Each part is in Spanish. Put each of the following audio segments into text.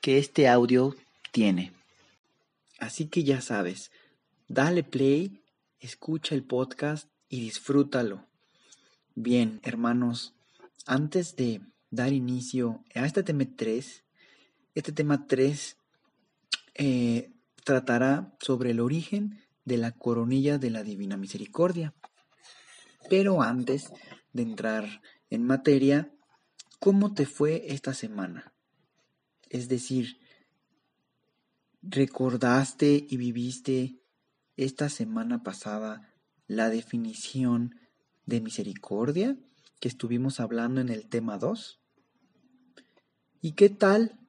que este audio tiene. Así que ya sabes, dale play, escucha el podcast y disfrútalo. Bien, hermanos, antes de dar inicio a este tema 3, este tema 3 eh, tratará sobre el origen de la coronilla de la Divina Misericordia. Pero antes de entrar en materia, ¿cómo te fue esta semana? Es decir, ¿recordaste y viviste esta semana pasada la definición de misericordia que estuvimos hablando en el tema 2? ¿Y qué tal?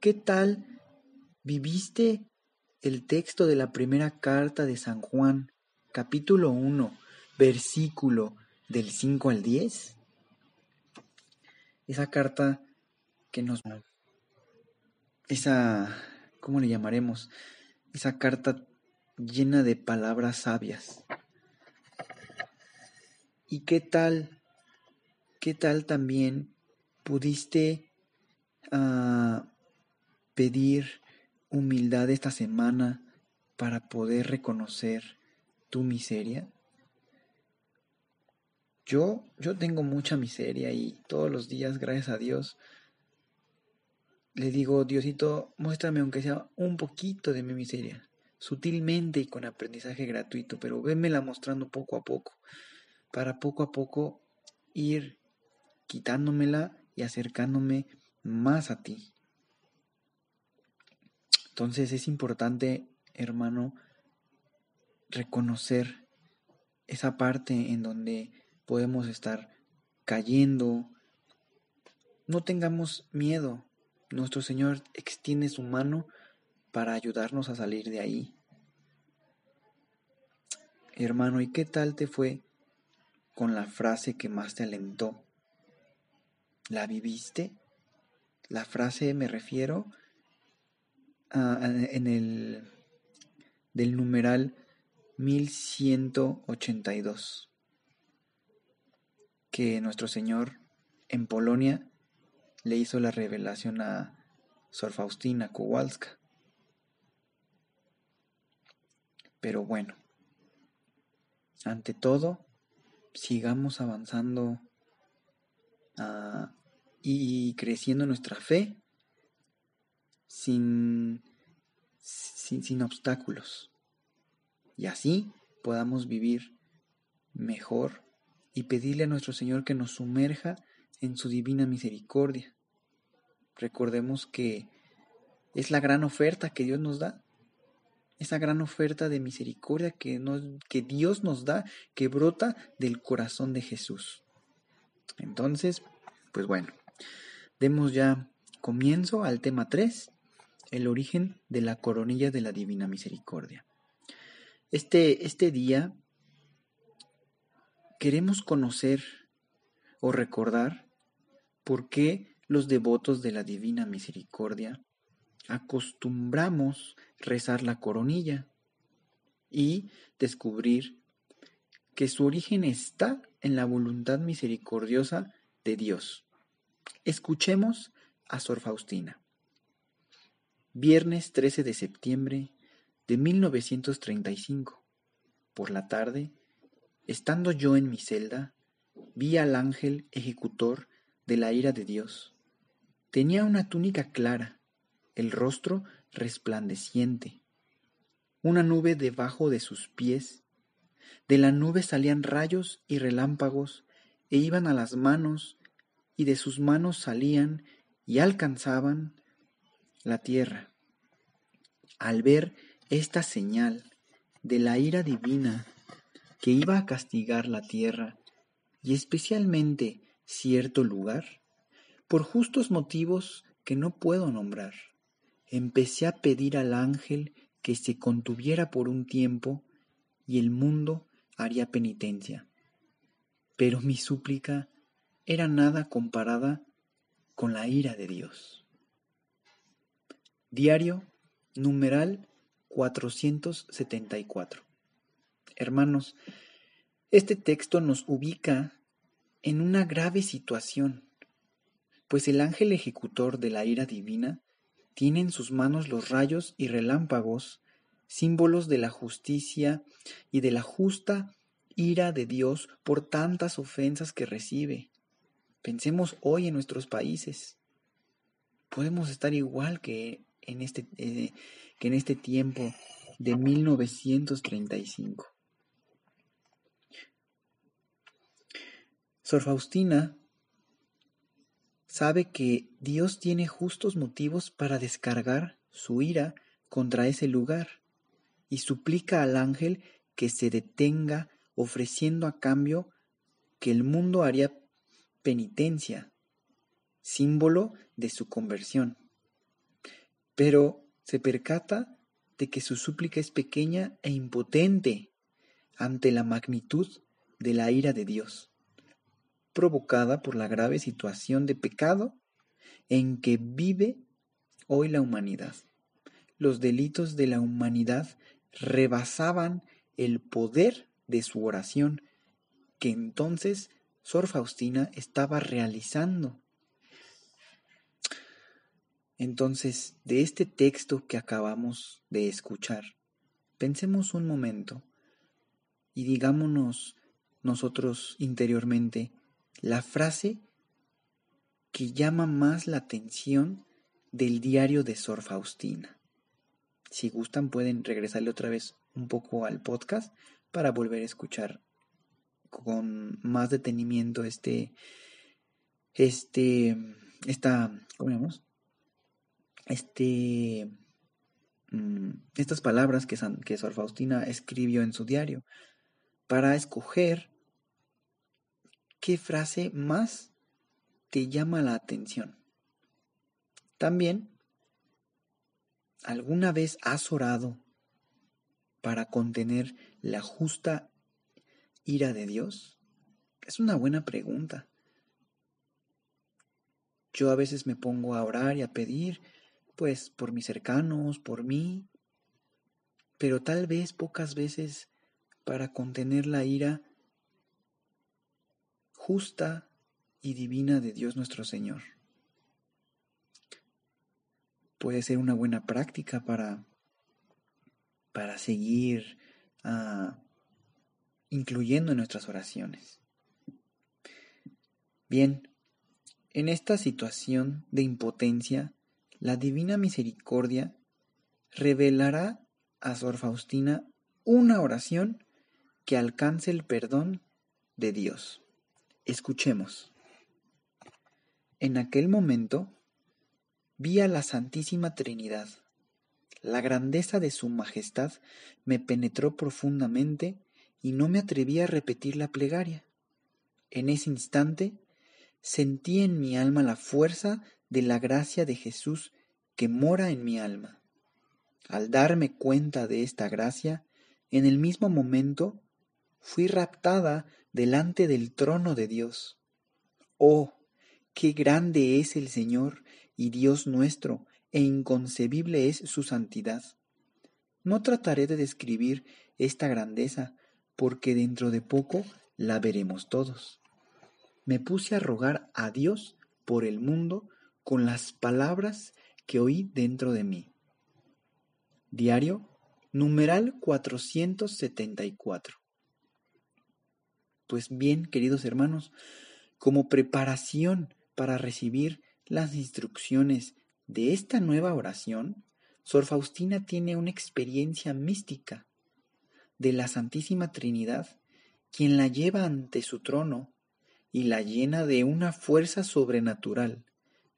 ¿Qué tal viviste el texto de la primera carta de San Juan, capítulo 1, versículo del 5 al 10? Esa carta que nos esa, ¿cómo le llamaremos? Esa carta llena de palabras sabias. ¿Y qué tal, qué tal también pudiste uh, pedir humildad esta semana para poder reconocer tu miseria? Yo, yo tengo mucha miseria y todos los días, gracias a Dios, le digo, Diosito, muéstrame aunque sea un poquito de mi miseria, sutilmente y con aprendizaje gratuito, pero vémela mostrando poco a poco, para poco a poco ir quitándomela y acercándome más a ti. Entonces es importante, hermano, reconocer esa parte en donde podemos estar cayendo. No tengamos miedo, nuestro Señor extiende su mano para ayudarnos a salir de ahí. Hermano, ¿y qué tal te fue con la frase que más te alentó? ¿La viviste? La frase me refiero en el del numeral 1182 que nuestro Señor en Polonia le hizo la revelación a Sor Faustina Kowalska. Pero bueno, ante todo, sigamos avanzando ah, y creciendo nuestra fe sin, sin, sin obstáculos. Y así podamos vivir mejor y pedirle a nuestro Señor que nos sumerja en su divina misericordia. Recordemos que es la gran oferta que Dios nos da, esa gran oferta de misericordia que, que Dios nos da, que brota del corazón de Jesús. Entonces, pues bueno, demos ya comienzo al tema 3, el origen de la coronilla de la Divina Misericordia. Este, este día queremos conocer o recordar por qué los devotos de la Divina Misericordia acostumbramos rezar la coronilla y descubrir que su origen está en la voluntad misericordiosa de Dios. Escuchemos a Sor Faustina. Viernes 13 de septiembre de 1935. Por la tarde, estando yo en mi celda, vi al ángel ejecutor de la ira de Dios. Tenía una túnica clara el rostro resplandeciente, una nube debajo de sus pies. De la nube salían rayos y relámpagos, e iban a las manos, y de sus manos salían y alcanzaban la tierra. Al ver esta señal de la ira divina que iba a castigar la tierra, y especialmente cierto lugar, por justos motivos que no puedo nombrar, empecé a pedir al ángel que se contuviera por un tiempo y el mundo haría penitencia. Pero mi súplica era nada comparada con la ira de Dios. Diario numeral 474. Hermanos, este texto nos ubica en una grave situación, pues el ángel ejecutor de la ira divina tiene en sus manos los rayos y relámpagos, símbolos de la justicia y de la justa ira de Dios por tantas ofensas que recibe. Pensemos hoy en nuestros países. Podemos estar igual que en este, eh, que en este tiempo de 1935. Sor Faustina sabe que Dios tiene justos motivos para descargar su ira contra ese lugar y suplica al ángel que se detenga ofreciendo a cambio que el mundo haría penitencia, símbolo de su conversión. Pero se percata de que su súplica es pequeña e impotente ante la magnitud de la ira de Dios, provocada por la grave situación de pecado en que vive hoy la humanidad. Los delitos de la humanidad rebasaban el poder de su oración que entonces Sor Faustina estaba realizando entonces, de este texto que acabamos de escuchar, pensemos un momento y digámonos nosotros interiormente la frase que llama más la atención del diario de Sor Faustina. Si gustan pueden regresarle otra vez un poco al podcast para volver a escuchar con más detenimiento este este esta ¿cómo llamamos? este, mm, estas palabras que, que Sor Faustina escribió en su diario para escoger qué frase más te llama la atención. También, ¿alguna vez has orado para contener la justa ira de Dios? Es una buena pregunta. Yo a veces me pongo a orar y a pedir pues por mis cercanos, por mí, pero tal vez pocas veces para contener la ira justa y divina de Dios nuestro Señor. Puede ser una buena práctica para, para seguir ah, incluyendo en nuestras oraciones. Bien, en esta situación de impotencia, la divina misericordia revelará a Sor Faustina una oración que alcance el perdón de Dios. Escuchemos. En aquel momento vi a la Santísima Trinidad. La grandeza de su majestad me penetró profundamente y no me atreví a repetir la plegaria. En ese instante sentí en mi alma la fuerza de la gracia de Jesús que mora en mi alma. Al darme cuenta de esta gracia, en el mismo momento fui raptada delante del trono de Dios. Oh, qué grande es el Señor y Dios nuestro, e inconcebible es su santidad. No trataré de describir esta grandeza, porque dentro de poco la veremos todos. Me puse a rogar a Dios por el mundo con las palabras que oí dentro de mí. Diario, numeral 474. Pues bien, queridos hermanos, como preparación para recibir las instrucciones de esta nueva oración, Sor Faustina tiene una experiencia mística de la Santísima Trinidad, quien la lleva ante su trono y la llena de una fuerza sobrenatural.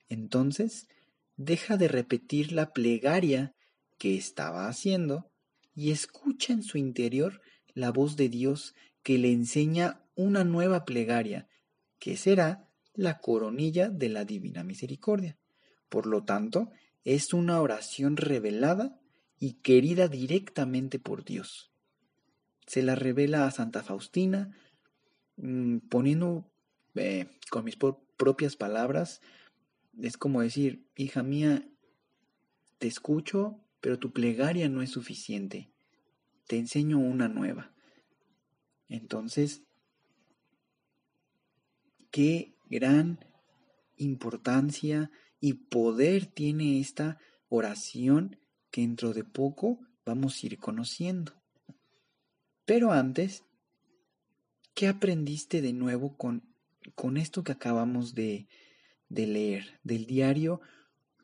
Entonces, deja de repetir la plegaria que estaba haciendo y escucha en su interior la voz de Dios que le enseña una nueva plegaria, que será la coronilla de la Divina Misericordia. Por lo tanto, es una oración revelada y querida directamente por Dios. Se la revela a Santa Faustina, mm, poniendo eh, con mis propias palabras, es como decir, hija mía, te escucho, pero tu plegaria no es suficiente. Te enseño una nueva. Entonces, qué gran importancia y poder tiene esta oración que dentro de poco vamos a ir conociendo. Pero antes, ¿qué aprendiste de nuevo con, con esto que acabamos de, de leer del diario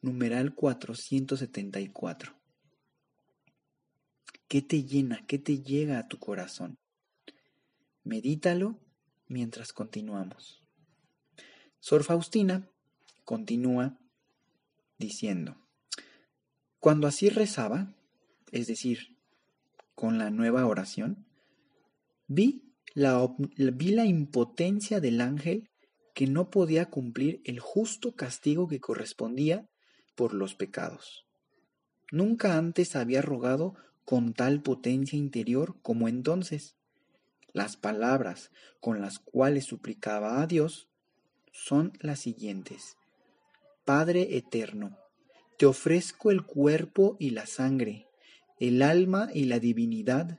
numeral 474? ¿Qué te llena? ¿Qué te llega a tu corazón? Medítalo mientras continuamos. Sor Faustina continúa diciendo, cuando así rezaba, es decir, con la nueva oración, vi la, vi la impotencia del ángel que no podía cumplir el justo castigo que correspondía por los pecados. Nunca antes había rogado con tal potencia interior como entonces. Las palabras con las cuales suplicaba a Dios son las siguientes. Padre eterno, te ofrezco el cuerpo y la sangre, el alma y la divinidad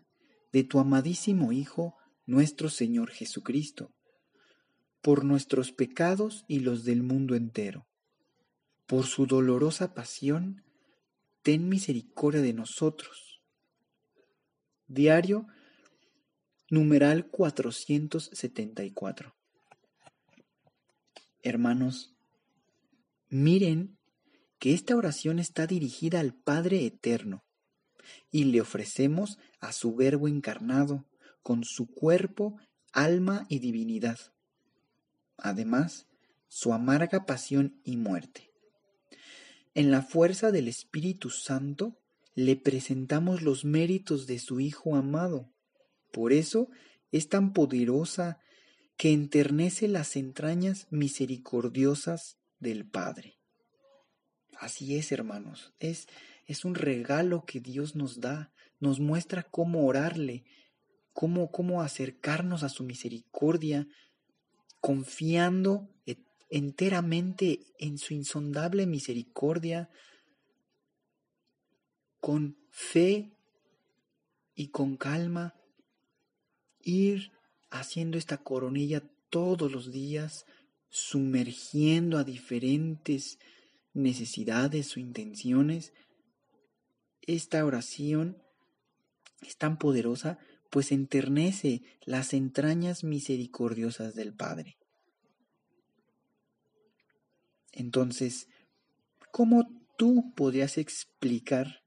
de tu amadísimo Hijo, nuestro Señor Jesucristo, por nuestros pecados y los del mundo entero. Por su dolorosa pasión, ten misericordia de nosotros. Diario numeral 474. Hermanos, miren que esta oración está dirigida al Padre Eterno y le ofrecemos a su Verbo encarnado con su cuerpo, alma y divinidad. Además, su amarga pasión y muerte. En la fuerza del Espíritu Santo le presentamos los méritos de su Hijo amado. Por eso es tan poderosa que enternece las entrañas misericordiosas del Padre. Así es, hermanos, es, es un regalo que Dios nos da, nos muestra cómo orarle, cómo, cómo acercarnos a su misericordia, confiando enteramente en su insondable misericordia, con fe y con calma, ir haciendo esta coronilla todos los días, sumergiendo a diferentes necesidades o intenciones, esta oración es tan poderosa pues enternece las entrañas misericordiosas del Padre. Entonces, ¿cómo tú podrías explicar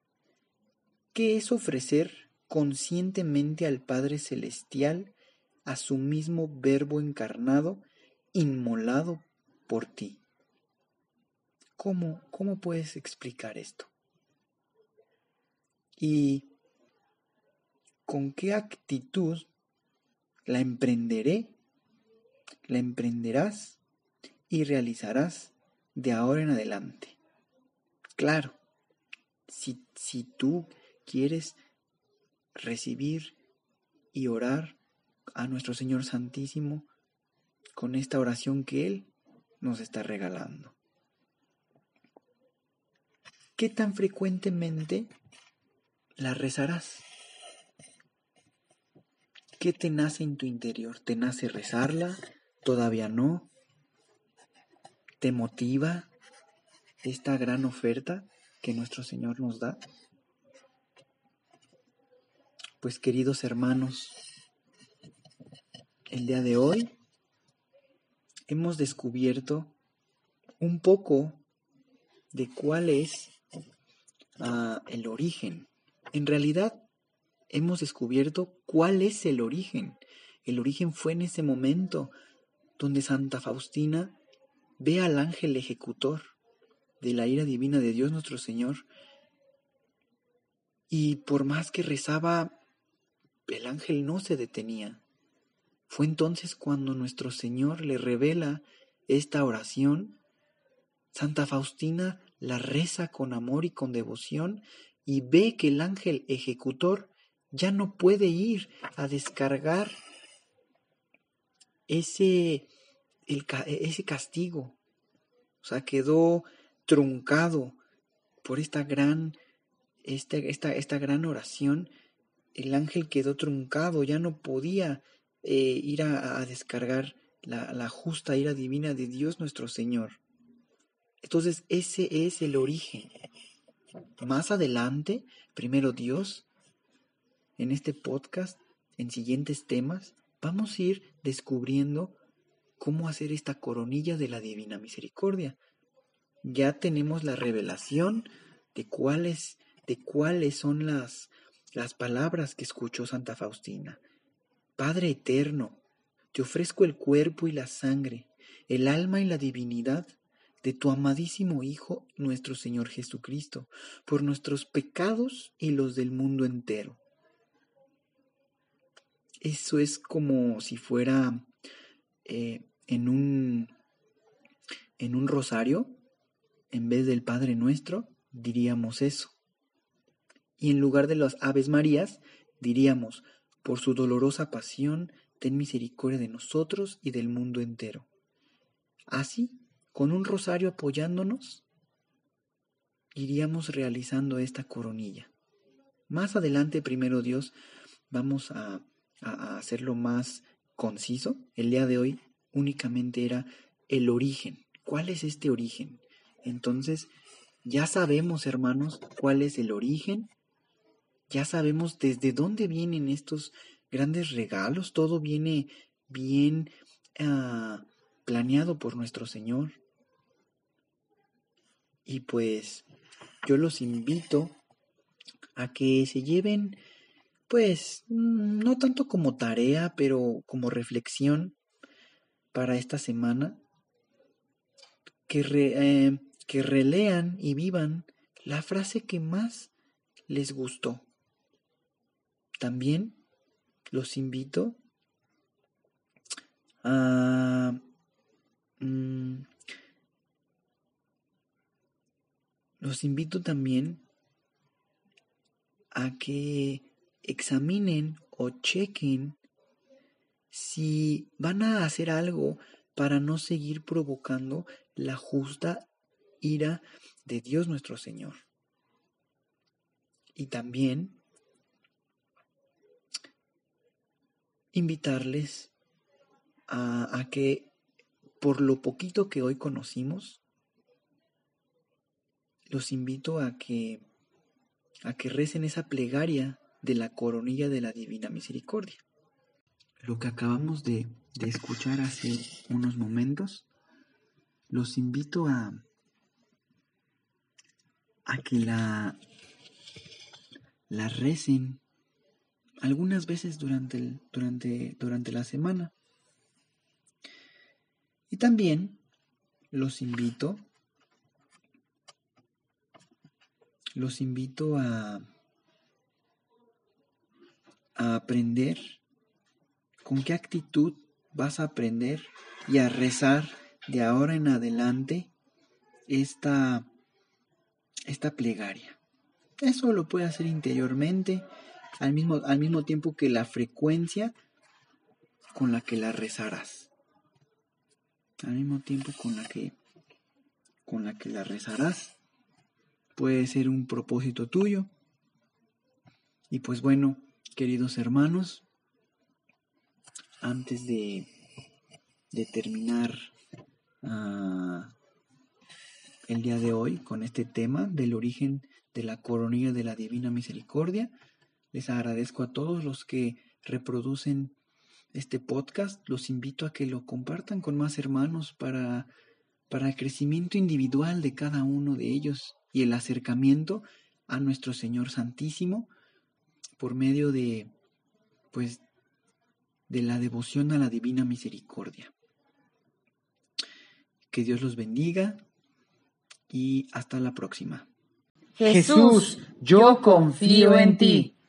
qué es ofrecer conscientemente al Padre Celestial a su mismo Verbo encarnado, inmolado por ti. ¿Cómo, cómo puedes explicar esto? ¿Y con qué actitud la emprenderé, la emprenderás y realizarás de ahora en adelante? Claro, si, si tú quieres recibir y orar a nuestro Señor Santísimo con esta oración que Él nos está regalando. ¿Qué tan frecuentemente la rezarás? ¿Qué te nace en tu interior? ¿Te nace rezarla? ¿Todavía no? ¿Te motiva esta gran oferta que nuestro Señor nos da? Pues queridos hermanos, el día de hoy hemos descubierto un poco de cuál es ah, el origen. En realidad, hemos descubierto cuál es el origen. El origen fue en ese momento donde Santa Faustina ve al ángel ejecutor de la ira divina de Dios nuestro Señor. Y por más que rezaba, el ángel no se detenía. Fue entonces cuando nuestro Señor le revela esta oración. Santa Faustina la reza con amor y con devoción y ve que el ángel ejecutor ya no puede ir a descargar ese, ese castigo. O sea, quedó truncado por esta gran, esta, esta, esta gran oración. El ángel quedó truncado, ya no podía eh, ir a, descargar la, la justa ira divina de Dios nuestro Señor. Entonces ese es el origen. Más adelante, primero Dios, en este podcast, en siguientes temas, vamos a ir descubriendo cómo hacer esta coronilla de la divina misericordia. Ya tenemos la revelación de cuáles, de cuáles son las, las palabras que escuchó Santa Faustina. Padre eterno, te ofrezco el cuerpo y la sangre, el alma y la divinidad de tu amadísimo Hijo, nuestro Señor Jesucristo, por nuestros pecados y los del mundo entero. Eso es como si fuera eh, en, un, en un rosario, en vez del Padre Nuestro, diríamos eso. Y en lugar de las Aves Marías, diríamos, por su dolorosa pasión, ten misericordia de nosotros y del mundo entero. Así con un rosario apoyándonos, iríamos realizando esta coronilla. Más adelante, primero Dios, vamos a, hacerlo más conciso. El día de hoy únicamente era el origen. ¿Cuál es este origen? Entonces, ya sabemos, hermanos, cuál es el origen. Ya sabemos desde dónde vienen estos grandes regalos. Todo viene bien ah, planeado por nuestro Señor. Y pues yo los invito a que se lleven, pues, no tanto como tarea, pero como reflexión para esta semana, que, eh, que relean y vivan la frase que más les gustó. También los invito a Mm, los invito también a que examinen o chequen si van a hacer algo para no seguir provocando la justa ira de Dios nuestro Señor. Y también invitarles a, que por lo poquito que hoy conocimos, los invito a que a que recen esa plegaria de la coronilla de la Divina Misericordia. Lo que acabamos de, de escuchar hace unos momentos, los invito a, a que la, la recen algunas veces durante, el, durante, durante la semana. Y también los invito, los invito a, a aprender con qué actitud vas a aprender y a rezar de ahora en adelante esta, esta plegaria. Eso lo puedes hacer interiormente al mismo, al mismo tiempo que la frecuencia con la que la rezarás al mismo tiempo con la que con la que la rezarás. Puede ser un propósito tuyo. Y pues bueno, queridos hermanos, antes de, de terminar ah, el día de hoy con este tema del origen de la coronilla de la Divina Misericordia, les agradezco a todos los que reproducen este podcast, los invito a que lo compartan con más hermanos para, para el crecimiento individual de cada uno de ellos y el acercamiento a nuestro Señor Santísimo por medio de pues de la devoción a la divina misericordia. Que Dios los bendiga y hasta la próxima. Jesús, yo confío en ti.